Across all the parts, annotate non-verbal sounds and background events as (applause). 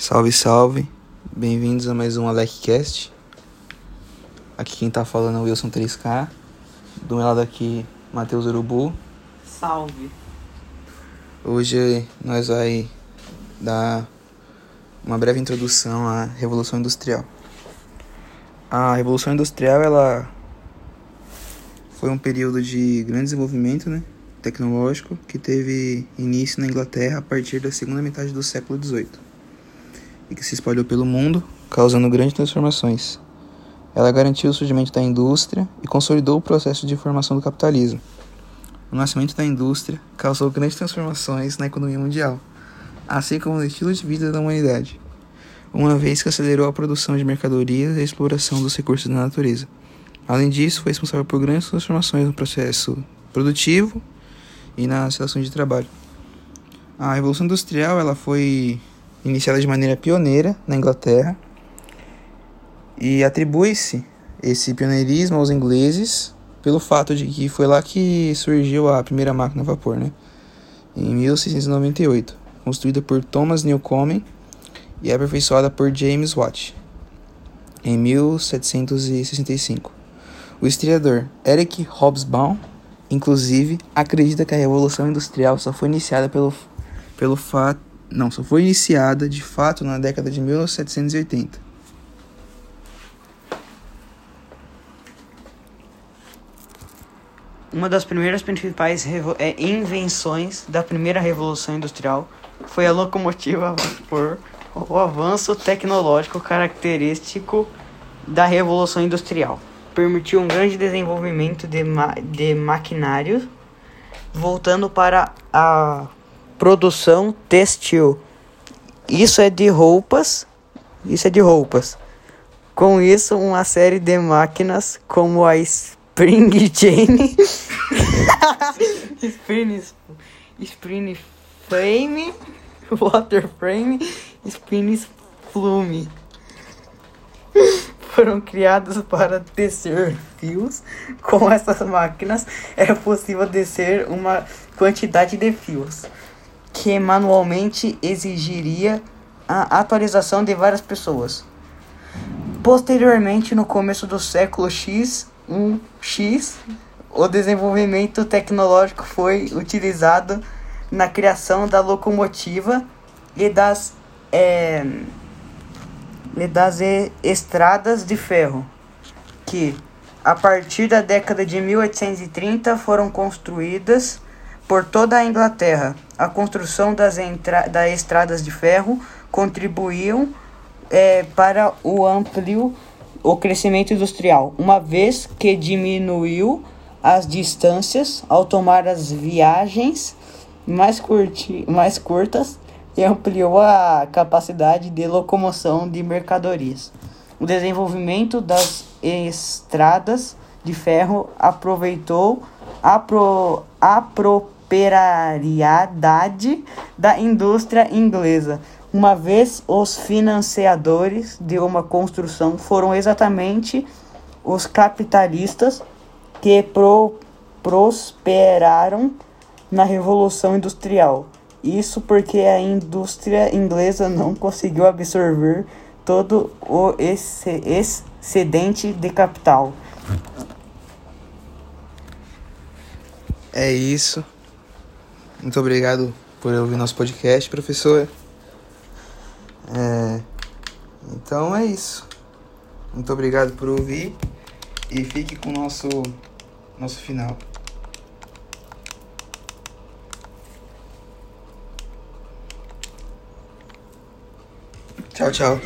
Salve, salve. Bem-vindos a mais um AlecCast. Aqui quem tá falando é o Wilson 3K. Do meu lado aqui, Matheus Urubu. Salve. Hoje nós vai dar uma breve introdução à Revolução Industrial. A Revolução Industrial, ela foi um período de grande desenvolvimento, né, tecnológico que teve início na Inglaterra a partir da segunda metade do século XVIII e que se espalhou pelo mundo, causando grandes transformações. Ela garantiu o surgimento da indústria e consolidou o processo de formação do capitalismo. O nascimento da indústria causou grandes transformações na economia mundial, assim como no estilo de vida da humanidade, uma vez que acelerou a produção de mercadorias e a exploração dos recursos da natureza. Além disso, foi responsável por grandes transformações no processo produtivo e nas relações de trabalho. A Revolução Industrial ela foi iniciada de maneira pioneira na Inglaterra e atribui-se esse pioneirismo aos ingleses pelo fato de que foi lá que surgiu a primeira máquina a vapor, né? Em 1698, construída por Thomas Newcomen e aperfeiçoada por James Watt em 1765. O historiador Eric Hobsbawm, inclusive, acredita que a Revolução Industrial só foi iniciada pelo, pelo fato não, só foi iniciada de fato na década de 1780. Uma das primeiras principais é, invenções da primeira revolução industrial foi a locomotiva a vapor, o avanço tecnológico característico da revolução industrial. Permitiu um grande desenvolvimento de, ma de maquinário, voltando para a produção textil. Isso é de roupas. Isso é de roupas. Com isso, uma série de máquinas como a Spring (laughs) Chain, (laughs) Spring, Spring Frame, (laughs) Water Frame, Spring Flume foram criados para tecer fios. Com essas máquinas é possível descer uma quantidade de fios que manualmente exigiria a atualização de várias pessoas. Posteriormente, no começo do século X, um X, o desenvolvimento tecnológico foi utilizado na criação da locomotiva e das, é, e das estradas de ferro, que a partir da década de 1830 foram construídas por toda a Inglaterra. A construção das, das estradas de ferro contribuiu é, para o amplio o crescimento industrial, uma vez que diminuiu as distâncias ao tomar as viagens mais, curti, mais curtas e ampliou a capacidade de locomoção de mercadorias. O desenvolvimento das estradas de ferro aproveitou apro, apro, operariedade da indústria inglesa, uma vez os financiadores de uma construção foram exatamente os capitalistas que pro, prosperaram na Revolução Industrial. Isso porque a indústria inglesa não conseguiu absorver todo o excedente de capital. É isso. Muito obrigado por ouvir nosso podcast, professor. É... Então é isso. Muito obrigado por ouvir e fique com o nosso, nosso final. Tchau, tchau.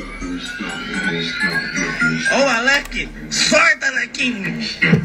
Ô, Alec! Sorta, Alequinho!